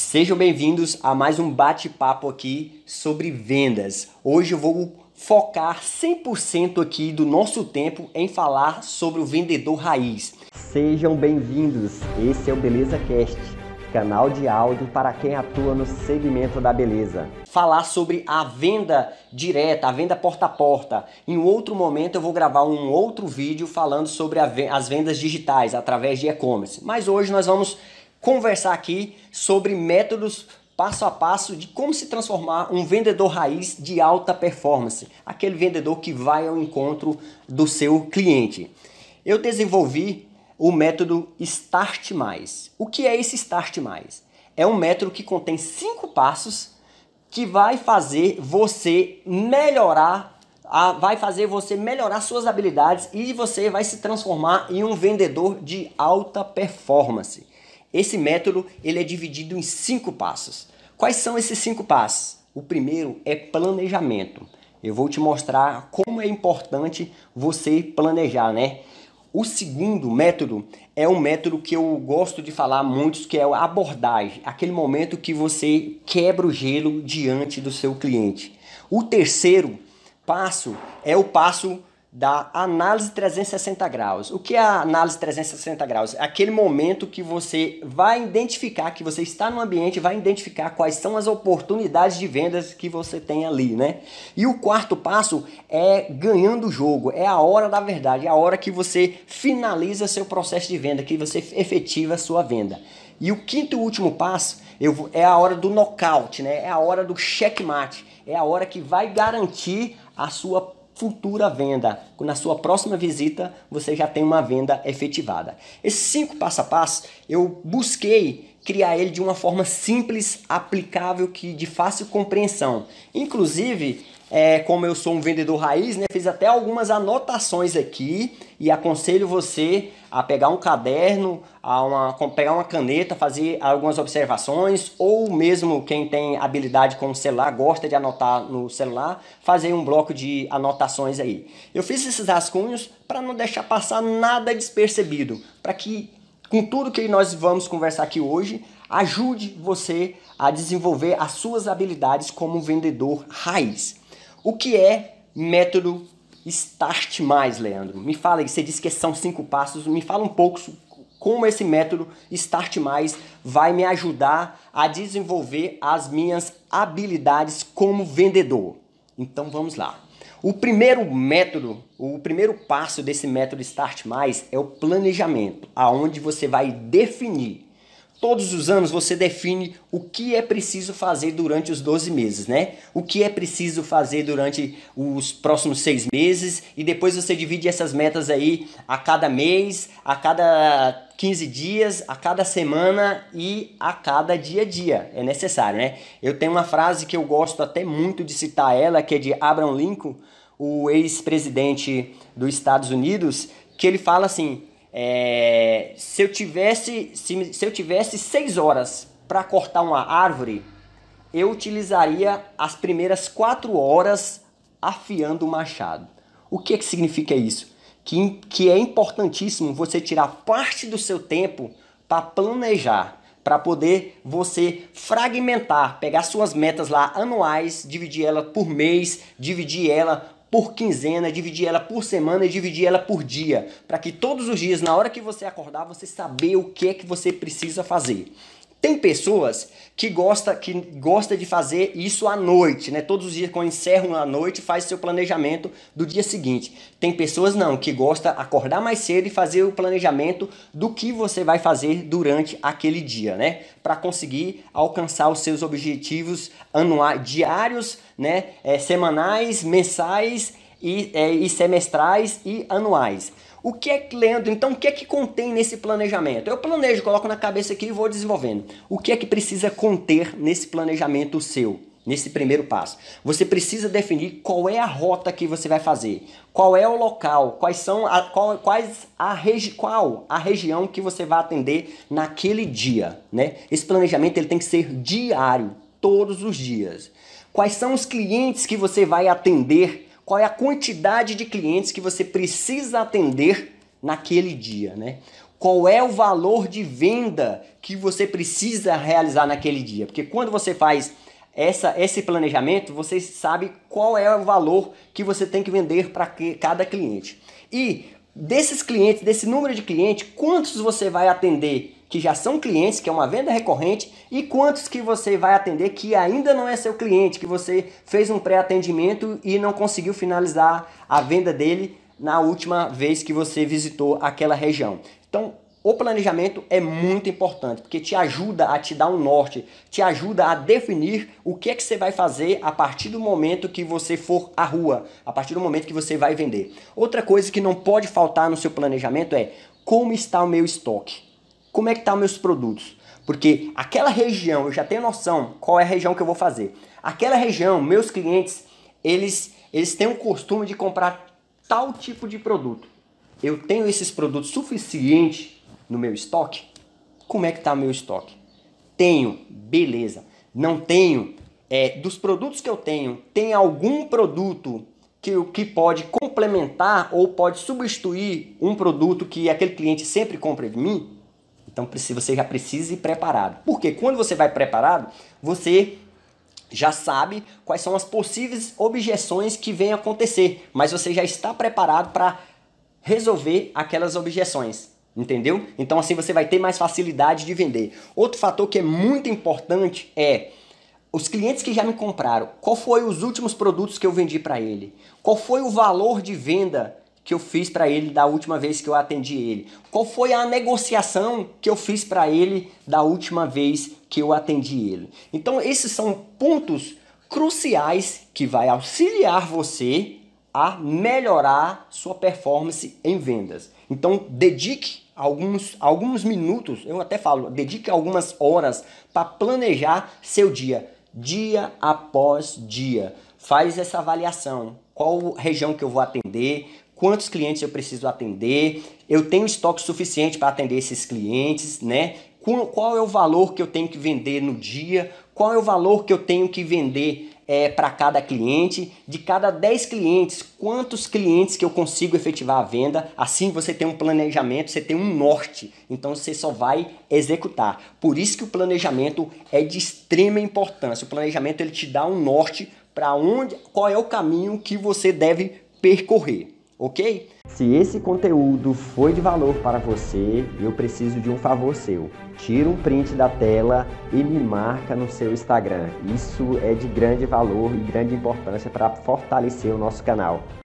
Sejam bem-vindos a mais um bate-papo aqui sobre vendas. Hoje eu vou focar 100% aqui do nosso tempo em falar sobre o vendedor raiz. Sejam bem-vindos. Esse é o Beleza Cast, canal de áudio para quem atua no segmento da beleza. Falar sobre a venda direta, a venda porta a porta. Em outro momento eu vou gravar um outro vídeo falando sobre as vendas digitais através de e-commerce. Mas hoje nós vamos conversar aqui sobre métodos passo a passo de como se transformar um vendedor raiz de alta performance, aquele vendedor que vai ao encontro do seu cliente. Eu desenvolvi o método Start Mais. O que é esse Start Mais? É um método que contém cinco passos que vai fazer você melhorar, vai fazer você melhorar suas habilidades e você vai se transformar em um vendedor de alta performance. Esse método ele é dividido em cinco passos. Quais são esses cinco passos? O primeiro é planejamento. Eu vou te mostrar como é importante você planejar, né? O segundo método é um método que eu gosto de falar muito, que é a abordagem, aquele momento que você quebra o gelo diante do seu cliente. O terceiro passo é o passo da análise 360 graus. O que é a análise 360 graus? É aquele momento que você vai identificar, que você está no ambiente, vai identificar quais são as oportunidades de vendas que você tem ali, né? E o quarto passo é ganhando o jogo, é a hora da verdade, é a hora que você finaliza seu processo de venda, que você efetiva a sua venda. E o quinto e último passo eu, é a hora do nocaute, né? É a hora do checkmate, é a hora que vai garantir a sua futura venda. Na sua próxima visita, você já tem uma venda efetivada. Esses cinco passo a passo, eu busquei criar ele de uma forma simples, aplicável, que de fácil compreensão. Inclusive, é, como eu sou um vendedor raiz, né, fiz até algumas anotações aqui e aconselho você a pegar um caderno, a uma, pegar uma caneta, fazer algumas observações, ou mesmo quem tem habilidade com o celular, gosta de anotar no celular, fazer um bloco de anotações aí. Eu fiz esses rascunhos para não deixar passar nada despercebido, para que com tudo que nós vamos conversar aqui hoje, ajude você a desenvolver as suas habilidades como vendedor raiz. O que é método Start Mais, Leandro? Me fala aí, você disse que são cinco passos, me fala um pouco como esse método Start Mais vai me ajudar a desenvolver as minhas habilidades como vendedor. Então vamos lá. O primeiro método, o primeiro passo desse método Start Mais é o planejamento, aonde você vai definir Todos os anos você define o que é preciso fazer durante os 12 meses, né? O que é preciso fazer durante os próximos seis meses e depois você divide essas metas aí a cada mês, a cada 15 dias, a cada semana e a cada dia a dia. É necessário, né? Eu tenho uma frase que eu gosto até muito de citar ela, que é de Abraham Lincoln, o ex-presidente dos Estados Unidos, que ele fala assim: é, se eu tivesse se, se eu tivesse seis horas para cortar uma árvore, eu utilizaria as primeiras quatro horas afiando o machado. O que, que significa isso? Que, que é importantíssimo você tirar parte do seu tempo para planejar, para poder você fragmentar, pegar suas metas lá anuais, dividir ela por mês, dividir ela por quinzena, dividir ela por semana e dividir ela por dia, para que todos os dias, na hora que você acordar, você saber o que é que você precisa fazer. Tem pessoas que gosta que gosta de fazer isso à noite, né? Todos os dias quando encerram a noite, faz seu planejamento do dia seguinte. Tem pessoas não que gosta acordar mais cedo e fazer o planejamento do que você vai fazer durante aquele dia, né? Para conseguir alcançar os seus objetivos anuais, diários, né? É, semanais, mensais e, é, e semestrais e anuais. O que é que, Leandro, então o que é que contém nesse planejamento? Eu planejo, coloco na cabeça aqui e vou desenvolvendo. O que é que precisa conter nesse planejamento seu? Nesse primeiro passo, você precisa definir qual é a rota que você vai fazer, qual é o local, quais são a, qual, quais a regi, qual a região que você vai atender naquele dia, né? Esse planejamento ele tem que ser diário, todos os dias. Quais são os clientes que você vai atender qual é a quantidade de clientes que você precisa atender naquele dia, né? qual é o valor de venda que você precisa realizar naquele dia. Porque quando você faz essa, esse planejamento, você sabe qual é o valor que você tem que vender para cada cliente. E desses clientes, desse número de clientes, quantos você vai atender que já são clientes, que é uma venda recorrente, e quantos que você vai atender que ainda não é seu cliente, que você fez um pré-atendimento e não conseguiu finalizar a venda dele na última vez que você visitou aquela região. Então, o planejamento é muito importante, porque te ajuda a te dar um norte, te ajuda a definir o que é que você vai fazer a partir do momento que você for à rua, a partir do momento que você vai vender. Outra coisa que não pode faltar no seu planejamento é como está o meu estoque. Como é que tá meus produtos? Porque aquela região, eu já tenho noção qual é a região que eu vou fazer. Aquela região, meus clientes, eles, eles têm o costume de comprar tal tipo de produto. Eu tenho esses produtos suficientes no meu estoque? Como é que está meu estoque? Tenho, beleza. Não tenho. É, dos produtos que eu tenho, tem algum produto que, que pode complementar ou pode substituir um produto que aquele cliente sempre compra de mim? Então você já precisa ir preparado. Porque quando você vai preparado, você já sabe quais são as possíveis objeções que vêm acontecer, mas você já está preparado para resolver aquelas objeções. Entendeu? Então assim você vai ter mais facilidade de vender. Outro fator que é muito importante é os clientes que já me compraram, qual foi os últimos produtos que eu vendi para ele? Qual foi o valor de venda que eu fiz para ele da última vez que eu atendi ele? Qual foi a negociação que eu fiz para ele da última vez que eu atendi ele? Então esses são pontos cruciais que vai auxiliar você a melhorar sua performance em vendas. Então dedique alguns, alguns minutos, eu até falo, dedique algumas horas para planejar seu dia, dia após dia. Faz essa avaliação. Qual região que eu vou atender? Quantos clientes eu preciso atender? Eu tenho estoque suficiente para atender esses clientes, né? Qual é o valor que eu tenho que vender no dia? Qual é o valor que eu tenho que vender é, para cada cliente. De cada 10 clientes, quantos clientes que eu consigo efetivar a venda? Assim você tem um planejamento, você tem um norte. Então você só vai executar. Por isso que o planejamento é de extrema importância. O planejamento ele te dá um norte para onde, qual é o caminho que você deve percorrer ok? Se esse conteúdo foi de valor para você, eu preciso de um favor seu. Tira um print da tela e me marca no seu Instagram. Isso é de grande valor e grande importância para fortalecer o nosso canal.